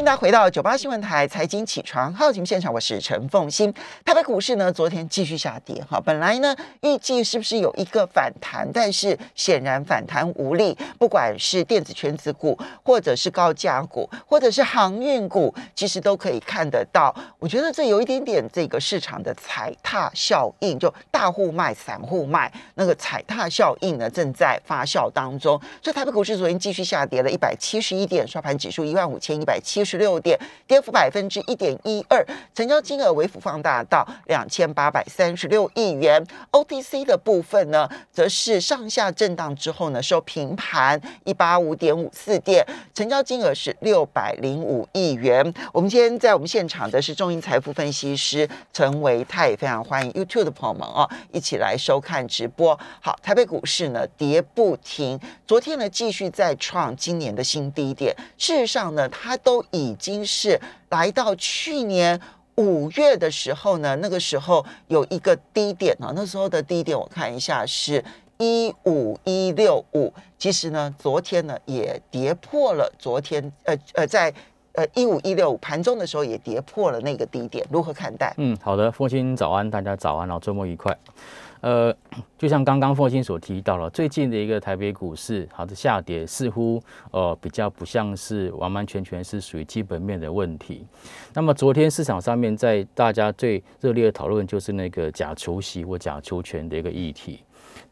迎大家回到九八新闻台财经起床号节目现场，我是陈凤欣。台北股市呢，昨天继续下跌哈，本来呢预计是不是有一个反弹，但是显然反弹无力。不管是电子全子股，或者是高价股，或者是航运股，其实都可以看得到。我觉得这有一点点这个市场的踩踏效应，就大户卖、散户卖，那个踩踏效应呢正在发酵当中。所以台北股市昨天继续下跌了一百七十一点，收盘指数一万五千一百七。七十六点，跌幅百分之一点一二，成交金额微幅放大到两千八百三十六亿元。OTC 的部分呢，则是上下震荡之后呢，收平盘一八五点五四点，成交金额是六百零五亿元。我们今天在我们现场的是中银财富分析师陈维泰，非常欢迎 YouTube 的朋友们哦，一起来收看直播。好，台北股市呢跌不停，昨天呢继续再创今年的新低点。事实上呢，它都已已经是来到去年五月的时候呢，那个时候有一个低点啊，那时候的低点我看一下是一五一六五，其实呢，昨天呢也跌破了，昨天呃呃在呃一五一六五盘中的时候也跌破了那个低点，如何看待？嗯，好的，父亲早安，大家早安，然后周末愉快。呃，就像刚刚凤欣所提到了，最近的一个台北股市好的下跌，似乎呃比较不像是完完全全是属于基本面的问题。那么昨天市场上面在大家最热烈的讨论就是那个假除息或假除权的一个议题。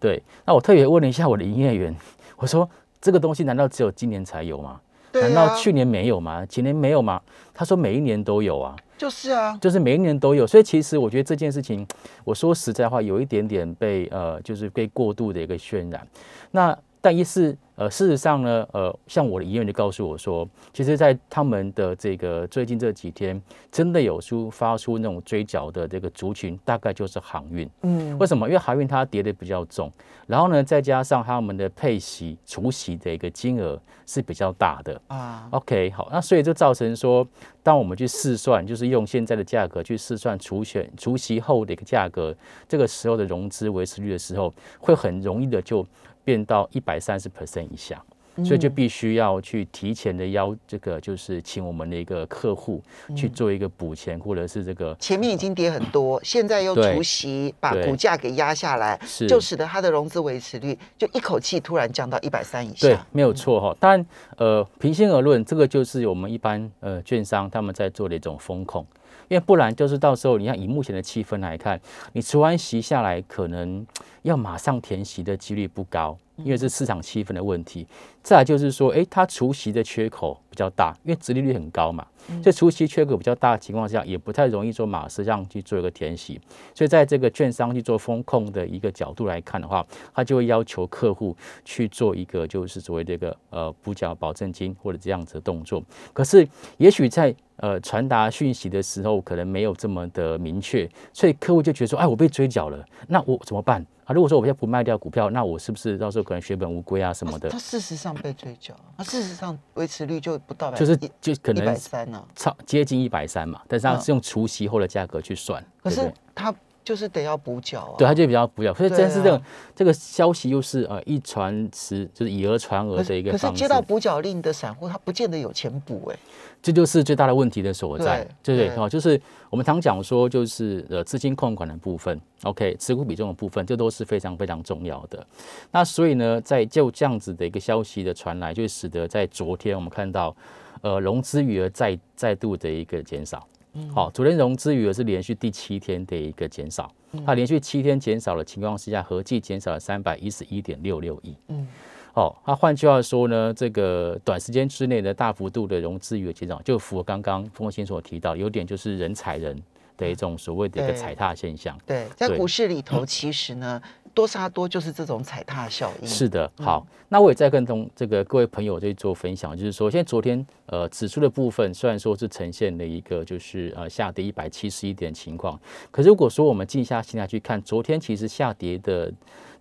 对，那我特别问了一下我的营业员，我说这个东西难道只有今年才有吗？难道去年没有吗？前年没有吗？他说每一年都有啊。就是啊，就是每一年都有，所以其实我觉得这件事情，我说实在话，有一点点被呃，就是被过度的一个渲染。那但一是。呃，事实上呢，呃，像我的医院就告诉我说，其实，在他们的这个最近这几天，真的有出发出那种追缴的这个族群，大概就是航运。嗯，为什么？因为航运它跌的比较重，然后呢，再加上他们的配息、除息的一个金额是比较大的啊。OK，好，那所以就造成说，当我们去试算，就是用现在的价格去试算除选除息后的一个价格，这个时候的融资维持率的时候，会很容易的就。变到一百三十 percent 以下，所以就必须要去提前的邀这个，就是请我们的一个客户去做一个补钱，或者是这个前面已经跌很多，现在又除息把股价给压下来，就使得它的融资维持率就一口气突然降到一百三以下。对，没有错哈。当然，呃，平心而论，这个就是我们一般呃券商他们在做的一种风控。因为不然，就是到时候你看以目前的气氛来看，你除完息下来，可能要马上填息的几率不高，因为是市场气氛的问题。再就是说，诶，它除息的缺口比较大，因为殖利率很高嘛，所以除息缺口比较大的情况下，也不太容易说马上去做一个填息。所以在这个券商去做风控的一个角度来看的话，他就会要求客户去做一个就是所谓这个呃补缴保证金或者这样子的动作。可是也许在呃，传达讯息的时候可能没有这么的明确，所以客户就觉得说，哎，我被追缴了，那我怎么办啊？如果说我现在不卖掉股票，那我是不是到时候可能血本无归啊什么的？他事实上被追缴，那事实上维持率就不到，就是就可能一百三呢，超接近一百三嘛，但是它是用除息后的价格去算，可是他。就是得要补缴啊，对，他就比较补缴，所以真是这个这个消息又是呃一传十，就是以讹传讹的一个方式。可是接到补缴令的散户，他不见得有钱补哎，这就是最大的问题的所在，对不对？哦，就是我们常讲说，就是呃资金控管的部分，OK，持股比重的部分，这都是非常非常重要的。那所以呢，在就这样子的一个消息的传来，就使得在昨天我们看到呃融资余额再再度的一个减少。好，昨天融资余额是连续第七天的一个减少，它连续七天减少的情况之下，合计减少了三百一十一点六六亿。嗯，哦，那换句话说呢，这个短时间之内的大幅度的融资余额减少，就符合刚刚风先所提到，有点就是人踩人的一种所谓的一个踩踏现象。对，在股市里头，其实呢。多杀多就是这种踩踏效应。是的，好，那我也在跟同这个各位朋友在做分享，就是说，现在昨天呃指数的部分虽然说是呈现了一个就是呃下跌一百七十一点情况，可是如果说我们静下心来去看，昨天其实下跌的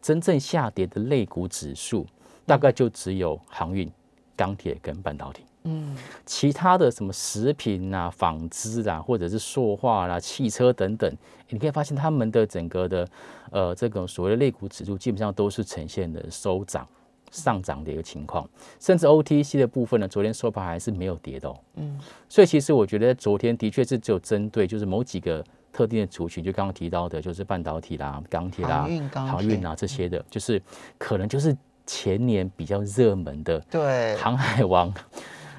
真正下跌的类股指数，大概就只有航运、钢铁跟半导体。嗯，其他的什么食品啊、纺织啊，或者是塑化啦、汽车等等，你可以发现他们的整个的呃这个所谓的类股指数，基本上都是呈现的收涨上涨的一个情况，甚至 OTC 的部分呢，昨天收盘还是没有跌的哦。嗯，所以其实我觉得昨天的确是只有针对就是某几个特定的族群，就刚刚提到的，就是半导体啦、钢铁啦、航运啊这些的，就是可能就是前年比较热门的，对，航海王，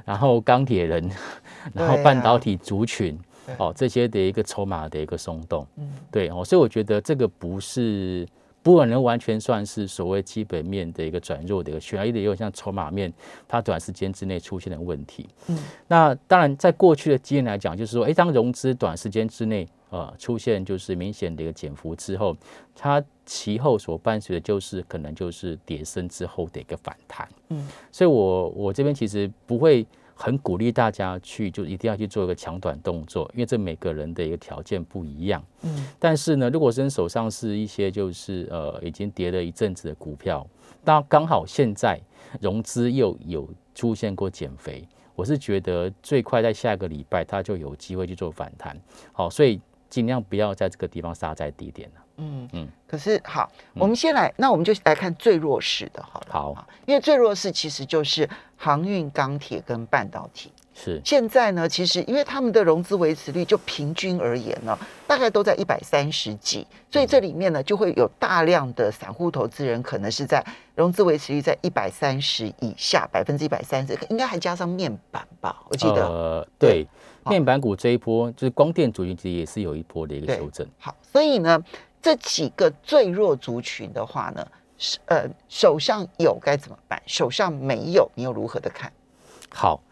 然后钢铁人，然后半导体族群。哦，这些的一个筹码的一个松动，嗯，对哦，所以我觉得这个不是不可能完全算是所谓基本面的一个转弱的一个，选一的也有像筹码面，它短时间之内出现的问题，嗯，那当然在过去的经验来讲，就是说，哎，当融资短时间之内呃出现就是明显的一个减幅之后，它其后所伴随的就是可能就是跌升之后的一个反弹，嗯，所以我我这边其实不会。很鼓励大家去，就一定要去做一个抢短动作，因为这每个人的一个条件不一样。嗯，但是呢，如果真手上是一些就是呃已经跌了一阵子的股票，那刚好现在融资又有出现过减肥，我是觉得最快在下个礼拜它就有机会去做反弹。好，所以尽量不要在这个地方杀在低点了。嗯嗯，可是好，我们先来，那我们就来看最弱势的，好了。好，因为最弱势其实就是航运、钢铁跟半导体。是。现在呢，其实因为他们的融资维持率就平均而言呢，大概都在一百三十几，所以这里面呢就会有大量的散户投资人可能是在融资维持率在一百三十以下，百分之一百三十，应该还加上面板吧？我记得。呃，对，面板股这一波就是光电族群其实也是有一波的一个修正。好，所以呢。这几个最弱族群的话呢，是呃手上有该怎么办？手上没有，你又如何的看？好，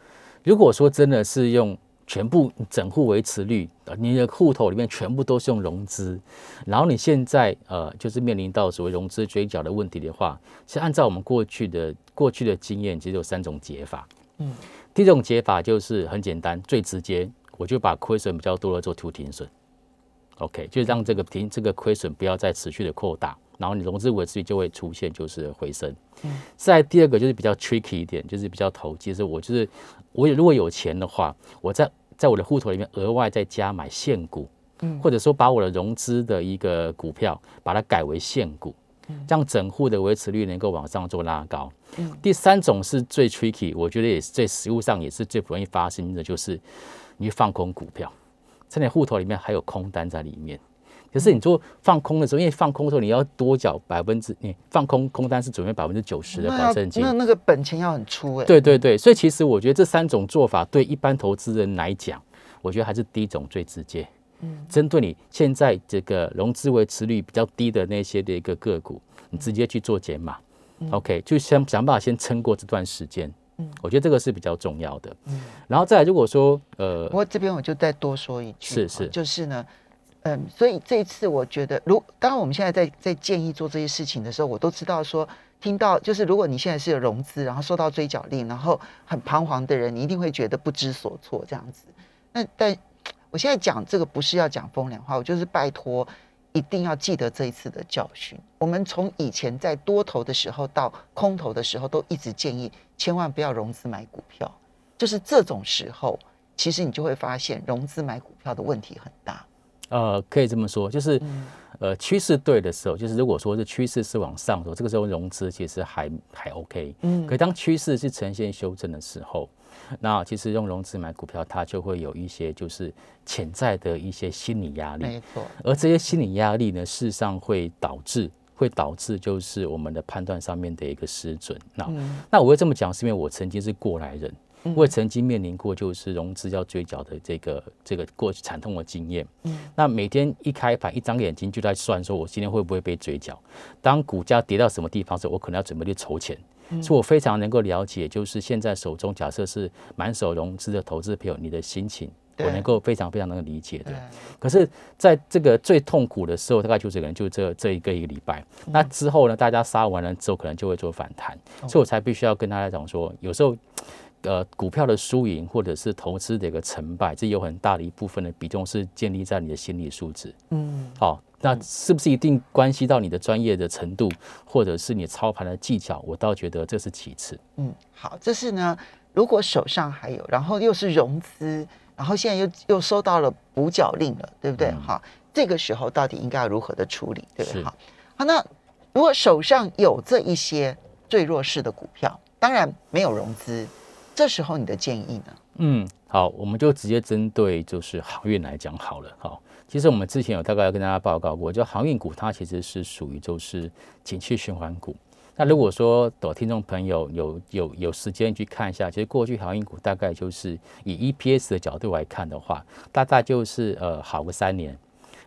如果说真的是用全部整户维持率，你的户头里面全部都是用融资，然后你现在呃就是面临到所谓融资追缴的问题的话，是按照我们过去的过去的经验，其实有三种解法。嗯，第一种解法就是很简单，最直接，我就把亏损比较多的做图停损。OK，就让这个停这个亏损不要再持续的扩大，然后你融资维持率就会出现就是回升。嗯，再第二个就是比较 tricky 一点，就是比较投机，是我就是我如果有钱的话，我在在我的户头里面额外再加买现股，嗯，或者说把我的融资的一个股票把它改为现股，嗯，让整户的维持率能够往上做拉高。嗯，第三种是最 tricky，我觉得也是最实物上也是最不容易发生的，就是你放空股票。在你户头里面还有空单在里面，可是你做放空的时候，因为放空的时候你要多缴百分之，你放空空单是准备百分之九十的保证金，那那个本钱要很粗哎。对对对，所以其实我觉得这三种做法对一般投资人来讲，我觉得还是第一种最直接。嗯，针对你现在这个融资维持率比较低的那些的一个个股，你直接去做减码，OK，就想想办法先撑过这段时间。嗯，我觉得这个是比较重要的。嗯，然后再来，如果说呃，不过这边我就再多说一句，是是，就是呢，嗯，所以这一次我觉得，如当然我们现在在在建议做这些事情的时候，我都知道说，听到就是如果你现在是有融资，然后受到追缴令，然后很彷徨的人，你一定会觉得不知所措这样子。那但我现在讲这个不是要讲风凉话，我就是拜托。一定要记得这一次的教训。我们从以前在多头的时候到空头的时候，都一直建议千万不要融资买股票。就是这种时候，其实你就会发现融资买股票的问题很大。呃，可以这么说，就是呃趋势对的时候，就是如果说是趋势是往上走，这个时候融资其实还还 OK。嗯。可当趋势是呈现修正的时候。那其实用融资买股票，它就会有一些就是潜在的一些心理压力，没错。而这些心理压力呢，事实上会导致会导致就是我们的判断上面的一个失准。那那我会这么讲，是因为我曾经是过来人，我也曾经面临过就是融资要追缴的这个这个过去惨痛的经验。嗯。那每天一开盘，一张眼睛就在算，说我今天会不会被追缴？当股价跌到什么地方时，候，我可能要准备去筹钱。所以我非常能够了解，就是现在手中假设是满手融资的投资朋友，你的心情，我能够非常非常能够理解的。可是，在这个最痛苦的时候，大概就是可能就这这一个一个礼拜。那之后呢，大家杀完了之后，可能就会做反弹。所以我才必须要跟大家讲说，有时候。呃，股票的输赢或者是投资的一个成败，这有很大的一部分的比重是建立在你的心理素质。嗯，好，那是不是一定关系到你的专业的程度，或者是你操盘的技巧？我倒觉得这是其次。嗯，好，这是呢，如果手上还有，然后又是融资，然后现在又又收到了补缴令了，对不对？哈，这个时候到底应该要如何的处理？对不对？好，好，那如果手上有这一些。最弱势的股票，当然没有融资，这时候你的建议呢？嗯，好，我们就直接针对就是航运来讲好了。好，其实我们之前有大概要跟大家报告过，就航运股它其实是属于就是景气循环股。那如果说的听众朋友有有有时间去看一下，其实过去航运股大概就是以 EPS 的角度来看的话，大概就是呃好个三年，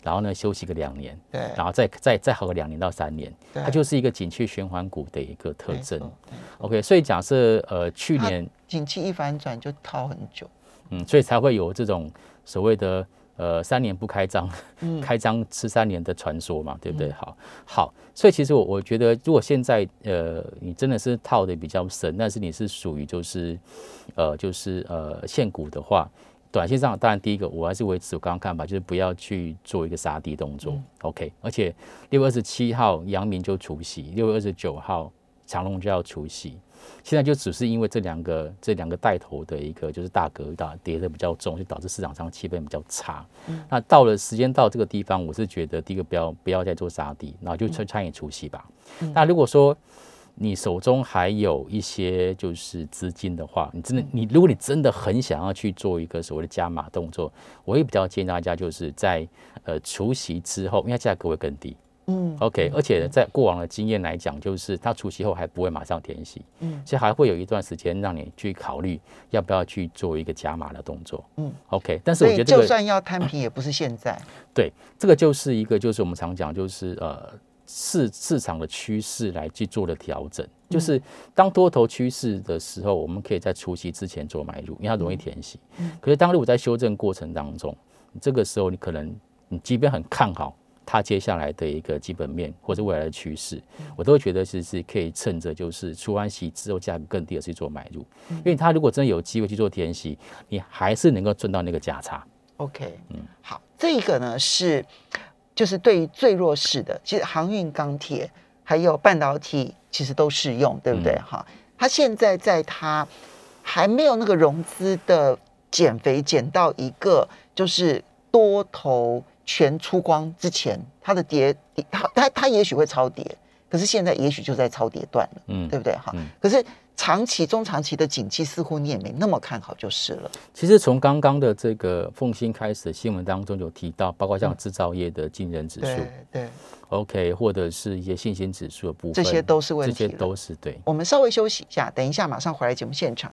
然后呢休息个两年，对，然后再再再好个两年到三年，它就是一个景气循环股的一个特征 OK，所以假设呃去年景气一反转就套很久，嗯，所以才会有这种所谓的呃三年不开张，嗯开张吃三年的传说嘛，对不对？好，好，所以其实我我觉得，如果现在呃你真的是套的比较深，但是你是属于就是呃就是呃现股的话。短线上，当然第一个我还是维持我刚刚看法，就是不要去做一个杀低动作。OK，而且六月二十七号阳明就除夕，六月二十九号长隆就要除夕，现在就只是因为这两个这两个带头的一个就是大格大跌的比较重，就导致市场上气氛比较差。那到了时间到这个地方，我是觉得第一个不要不要再做杀低，然后就参参与除夕吧。那如果说你手中还有一些就是资金的话，你真的你如果你真的很想要去做一个所谓的加码动作，我也比较建议大家就是在呃除夕之后，因为价格会更低。嗯 OK，而且在过往的经验来讲，就是它除夕后还不会马上填息，嗯，所以还会有一段时间让你去考虑要不要去做一个加码的动作。嗯，OK，但是我觉得这个就算要摊平，也不是现在，对，这个就是一个，就是我们常讲，就是呃市市场的趋势来去做的调整。就是当多头趋势的时候，我们可以在除夕之前做买入，因为它容易填息。嗯可是当如果在修正过程当中，这个时候你可能你即便很看好它接下来的一个基本面或者未来的趋势，我都会觉得其实是可以趁着就是出完息之后价格更低的去做买入，因为它如果真的有机会去做填息，你还是能够赚到那个价差。OK，嗯，好，这一个呢是就是对于最弱势的，其实航运、钢铁还有半导体其实都适用，对不对？哈、它现在在它还没有那个融资的减肥减到一个就是多头全出光之前，它的跌，它它它也许会超跌，可是现在也许就在超跌段了，嗯，对不对？哈、嗯可是长期、中长期的景气似乎你也没那么看好，就是了。其实从刚刚的这个凤新开始的新闻当中有提到，包括像制造业的惊人指数、对对。o k 或者是一些信心指数的部分，这些都是问题这些都是对。我们稍微休息一下，等一下马上回来节目现场。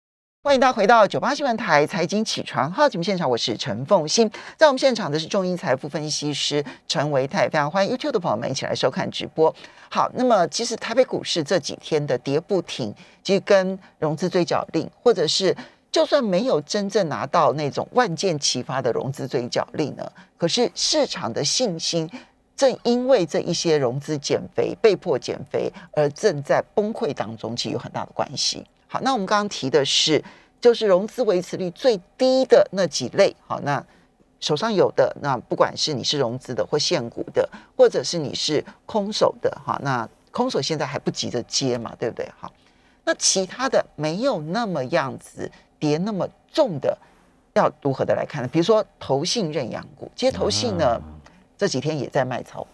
欢迎大家回到九八新闻台财经起床号节目现场，我是陈凤欣，在我们现场的是中英财富分析师陈维泰，非常欢迎 YouTube 的朋友们一起来收看直播。好，那么其实台北股市这几天的跌不停，其实跟融资追缴令，或者是就算没有真正拿到那种万箭齐发的融资追缴令呢，可是市场的信心正因为这一些融资减肥、被迫减肥而正在崩溃当中，其实有很大的关系。好，那我们刚刚提的是，就是融资维持率最低的那几类。好，那手上有的，那不管是你是融资的或现股的，或者是你是空手的，哈，那空手现在还不急着接嘛，对不对？好，那其他的没有那么样子跌那么重的，要如何的来看呢？比如说投信认养股，其实投信呢、啊这几天也在卖超。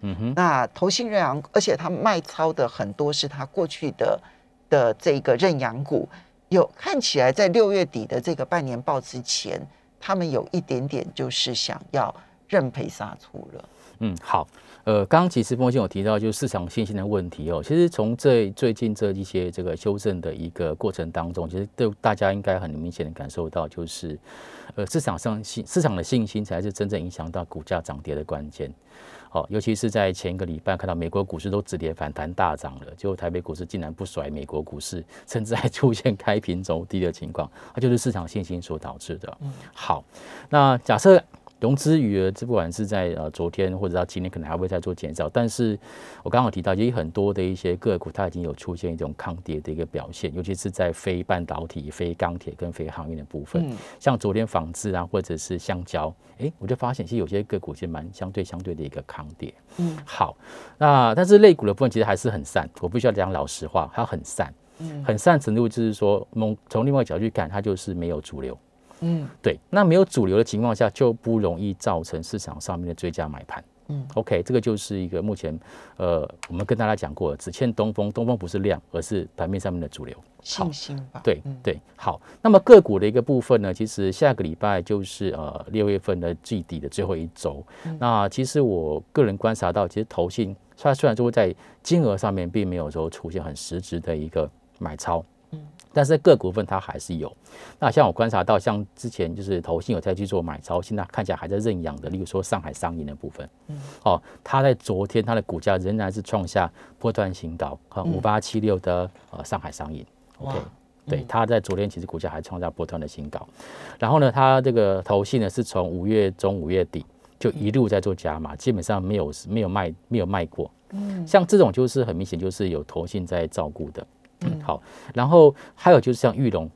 嗯哼，那投信认养，而且他卖超的很多是他过去的的这个认养股，有看起来在六月底的这个半年报之前，他们有一点点就是想要认赔杀出了。嗯，好。呃，刚刚其实风信有提到，就是市场信心的问题哦。其实从这最近这一些这个修正的一个过程当中，其实对大家应该很明显的感受到，就是呃市场上信市场的信心才是真正影响到股价涨跌的关键。好、尤其是在前一个礼拜看到美国股市都止跌反弹大涨了，结果台北股市竟然不甩美国股市，甚至还出现开平走低的情况，它就是市场信心所导致的。好，那假设融资余额，这不管是在呃昨天或者到今天，可能还会再做减少。但是我刚刚有提到，也有很多的一些个股，它已经有出现一种抗跌的一个表现，尤其是在非半导体、非钢铁跟非航运的部分。嗯像昨天纺织啊，或者是橡胶，诶，我就发现其实有些个股其实蛮相对相对的一个抗跌。嗯好，那但是类股的部分其实还是很散，我必须要讲老实话，它很散，嗯很散程度就是说，从从另外一个角度去看，它就是没有主流。嗯对，那没有主流的情况下，就不容易造成市场上面的追加买盘。嗯，OK，这个就是一个目前呃，我们跟大家讲过，只欠东风，东风不是量，而是盘面上面的主流。信心吧。对对，好。那么个股的一个部分呢，其实下个礼拜就是呃六月份的季底的最后一周。那其实我个人观察到，其实投信它虽然说在金额上面并没有说出现很实质的一个买超，嗯，但是个股份它还是有。那像我观察到，像之前就是投信有在去做买超，现在看起来还在认养的，例如说上海商银的部分，嗯，哦，它在昨天它的股价仍然是创下波段新高，和五八七六的呃上海商银。OK，对，它在昨天其实股价还创下波段的新高，然后呢，它这个头信呢是从五月中五月底就一路在做加码，基本上没有没有卖没有卖过。嗯，像这种就是很明显就是有投信在照顾的。嗯，好，然后还有就是像玉龙，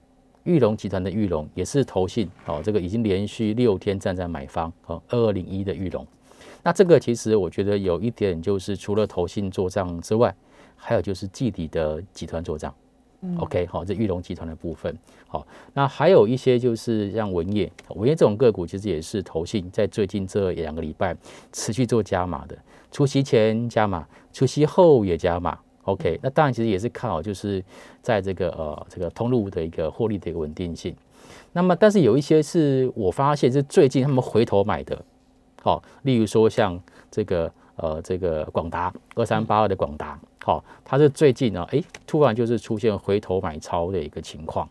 玉龙集团的玉龙也是投信哦，这个已经连续六天站在买方哦，二二零一的玉龙，那这个其实我觉得有一点就是除了投信做账之外，还有就是季底的集团做账。OK，好，这玉龙集团的部分，好，那还有一些就是像文业，文业这种个股其实也是投信在最近这两个礼拜持续做加码的，除夕前加码，除夕后也加码，OK，那当然其实也是看好就是在这个呃这个通路的一个获利的一个稳定性，那么但是有一些是我发现是最近他们回头买的，好，例如说像这个呃这个广达二三八二的广达。好，它是最近呢，哎，突然就是出现回头买超的一个情况，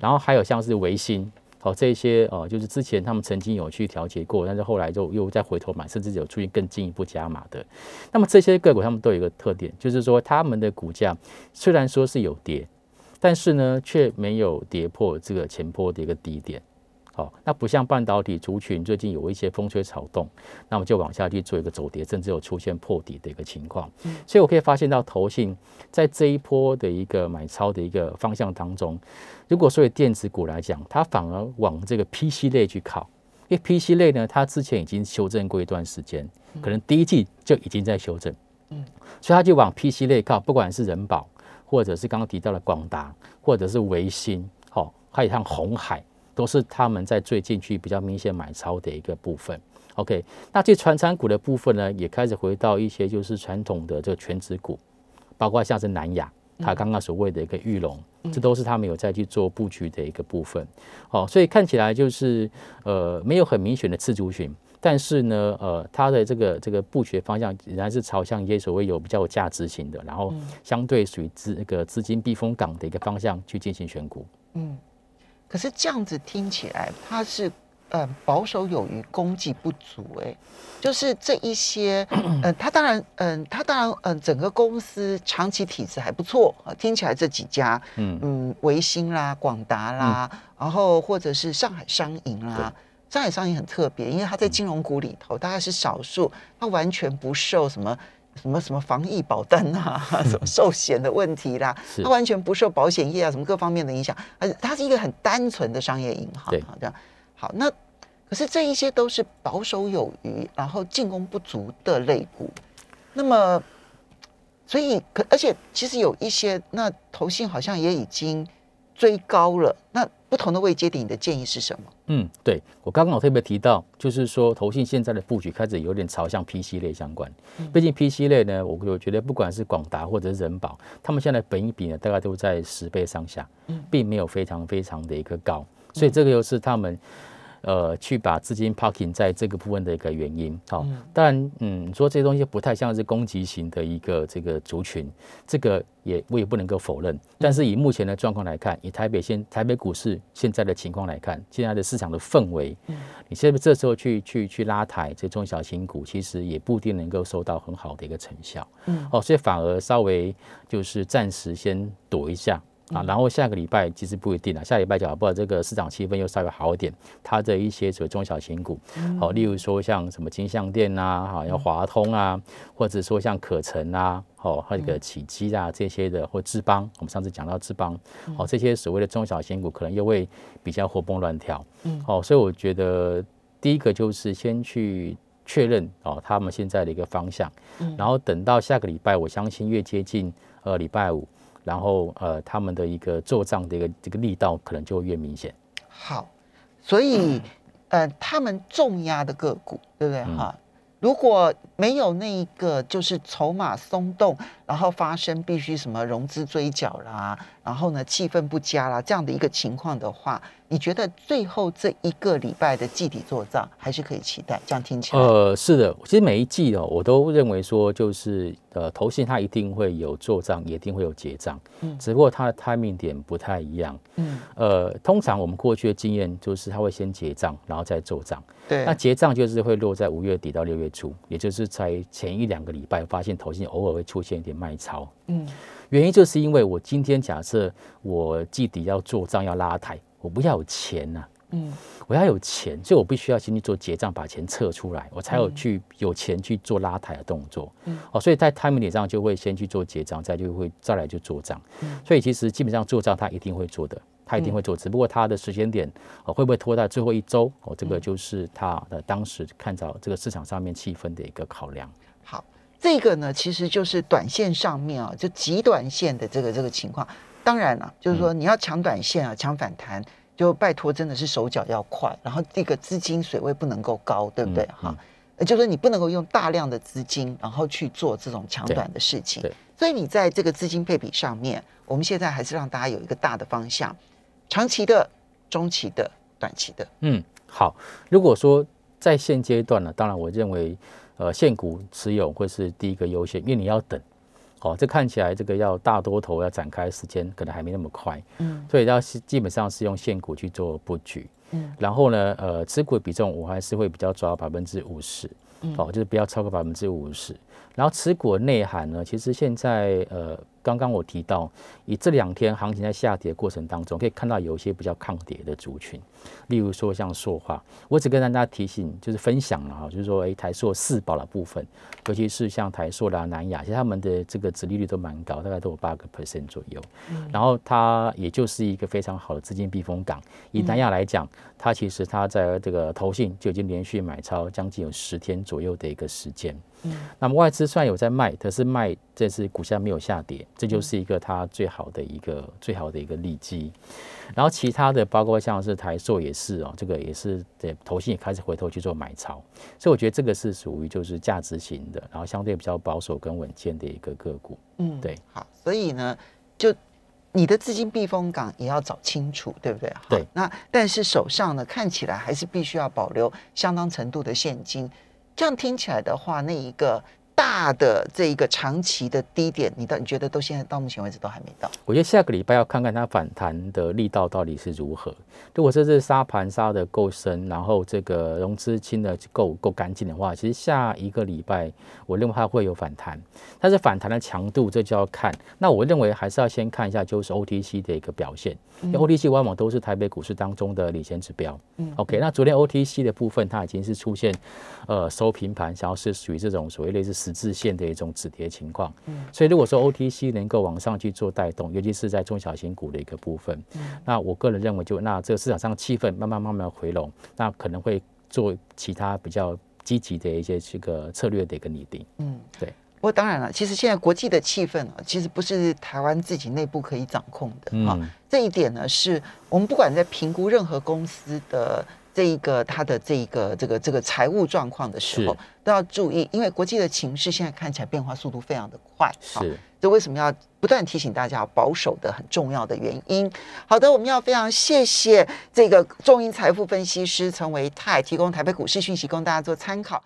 然后还有像是维新，好这些哦，就是之前他们曾经有去调节过，但是后来就又再回头买，甚至有出现更进一步加码的。那么这些个股他们都有一个特点，就是说他们的股价虽然说是有跌，但是呢却没有跌破这个前波的一个低点。好，那不像半导体族群最近有一些风吹草动，那么就往下去做一个走跌，甚至有出现破底的一个情况。嗯，所以我可以发现到投信在这一波的一个买超的一个方向当中，如果说以电子股来讲，它反而往这个 PC 类去靠，因为 PC 类呢，它之前已经修正过一段时间，可能第一季就已经在修正，嗯，所以它就往 PC 类靠，不管是人保，或者是刚刚提到的广达，或者是维新，好，还有像红海。都是他们在最近去比较明显买超的一个部分。OK，那这传产股的部分呢，也开始回到一些就是传统的这个全职股，包括像是南亚，它刚刚所谓的一个玉龙，这都是他们有在去做布局的一个部分。哦，所以看起来就是呃没有很明显的次族群，但是呢呃它的这个这个布局方向仍然是朝向一些所谓有比较有价值型的，然后相对属于资那个资金避风港的一个方向去进行选股。嗯。可是这样子听起来，它是嗯保守有余，功绩不足哎，就是这一些嗯，它当然嗯，它当然嗯，整个公司长期体质还不错啊。听起来这几家嗯嗯，维新啦、广达啦，然后或者是上海商银啦，上海商银很特别，因为它在金融股里头大概是少数，它完全不受什么。什么什么防疫保单啊，什么寿险的问题啦，它完全不受保险业啊什么各方面的影响，而且它是一个很单纯的商业银行，好这样。好，那可是这一些都是保守有余，然后进攻不足的类股。那么，所以可而且其实有一些那投信好像也已经追高了，那。不同的位阶点，你的建议是什么？嗯，对我刚刚我特别提到，就是说投信现在的布局开始有点朝向 PC 类相关。毕竟 PC 类呢，我我觉得不管是广达或者是人保，他们现在本一比呢，大概都在十倍上下，并没有非常非常的一个高，所以这个又是他们。呃，去把资金 parking 在这个部分的一个原因，好，但嗯，说这些东西不太像是攻击型的一个这个族群，这个也我也不能够否认。但是以目前的状况来看，以台北现台北股市现在的情况来看，现在的市场的氛围，你现在这时候去去去拉抬这中小型股，其实也不一定能够收到很好的一个成效，嗯，哦，所以反而稍微就是暂时先躲一下。啊，然后下个礼拜其实不一定了，下礼拜讲不好，这个市场气氛又稍微好一点，它的一些所谓中小型股，好，例如说像什么金相店啊，好，要华通啊，或者说像可成啊，好，还有个启基啊这些的，或智邦，我们上次讲到智邦，好，这些所谓的中小型股可能又会比较活蹦乱跳，嗯，好，所以我觉得第一个就是先去确认哦他们现在的一个方向，嗯，然后等到下个礼拜，我相信越接近呃礼拜五。然后呃，他们的一个做账的一个这个力道可能就会越明显。好，所以呃，他们重压的个股，对不对哈？如果没有那一个就是筹码松动，然后发生必须什么融资追缴啦，然后呢气氛不佳啦这样的一个情况的话，你觉得最后这一个礼拜的季底做账还是可以期待？这样听起来，呃，是的，其实每一季哦，我都认为说就是呃，投信它一定会有做账，也一定会有结账，嗯，只不过它的 timing 点不太一样，嗯，呃，通常我们过去的经验就是它会先结账，然后再做账。对，那结账就是会落在五月底到六月初，也就是在前一两个礼拜，发现投信偶尔会出现一点卖超。嗯，原因就是因为我今天假设我季底要做账要拉抬，我不要有钱呐。嗯，我要有钱，所以我必须要先去做结账，把钱撤出来，我才有去有钱去做拉抬的动作。嗯，哦，所以在 time 点上就会先去做结账，再就会再来就做账。嗯，所以其实基本上做账他一定会做的。他一定会做，只不过他的时间点哦会不会拖到最后一周哦，这个就是他的当时看到这个市场上面气氛的一个考量。好，这个呢其实就是短线上面啊，就极短线的这个这个情况。当然了，就是说你要抢短线啊，抢反弹，就拜托真的是手脚要快，然后这个资金水位不能够高，对不对？哈，就是说你不能够用大量的资金，然后去做这种抢短的事情。所以你在这个资金配比上面，我们现在还是让大家有一个大的方向。长期的、中期的、短期的，嗯，好。如果说在现阶段呢，当然我认为，呃，现股持有会是第一个优先，因为你要等，哦，这看起来这个要大多头要展开时间可能还没那么快，嗯，所以要是基本上是用现股去做布局，嗯，然后呢，呃，持股比重我还是会比较抓百分之五十，嗯，哦，就是不要超过百分之五十，然后持股内涵呢，其实现在呃。刚刚我提到，以这两天行情在下跌过程当中，可以看到有一些比较抗跌的族群，例如说像塑化，我只跟大家提醒，就是分享了哈，就是说，哎，台塑四宝的部分，尤其是像台塑啦、南亚，其实他们的这个殖利率都蛮高，大概都有八个 percent 左右。然后它也就是一个非常好的资金避风港。以南亚来讲，它其实它在这个投信就已经连续买超将近有十天左右的一个时间。那么外资虽然有在卖，可是卖这次股价没有下跌，这就是一个它最好的一个最好的一个利基。然后其他的包括像是台塑也是哦，这个也是对投信也开始回头去做买超，所以我觉得这个是属于就是价值型的，然后相对比较保守跟稳健的一个个股。嗯，对，好，所以呢，就你的资金避风港也要找清楚，对不对？对。那但是手上呢，看起来还是必须要保留相当程度的现金。这样听起来的话，那一个大的这一个长期的低点，你到你觉得都现在到目前为止都还没到？我觉得下个礼拜要看看它反弹的力道到底是如何。如果这次沙盘杀的够深，然后这个融资清的够够干净的话，其实下一个礼拜我认为它会有反弹。但是反弹的强度这就要看。那我认为还是要先看一下就是 OTC 的一个表现。因为 OTC 往往都是台北股市当中的领先指标。嗯，OK，那昨天 OTC 的部分它已经是出现呃收平盘，想要是属于这种所谓类似十字线的一种止跌情况。嗯，所以如果说 OTC 能够往上去做带动，尤其是在中小型股的一个部分，嗯，那我个人认为就那这个市场上气氛慢慢慢慢回笼，那可能会做其他比较积极的一些这个策略的一个拟定。嗯，对。不过当然了，其实现在国际的气氛啊，其实不是台湾自己内部可以掌控的啊。这一点呢，是我们不管在评估任何公司的这一个它的这一个这个这个财务状况的时候，都要注意，因为国际的情势现在看起来变化速度非常的快。是，这为什么要不断提醒大家保守的很重要的原因。好的，我们要非常谢谢这个中银财富分析师陈维泰提供台北股市讯息，供大家做参考。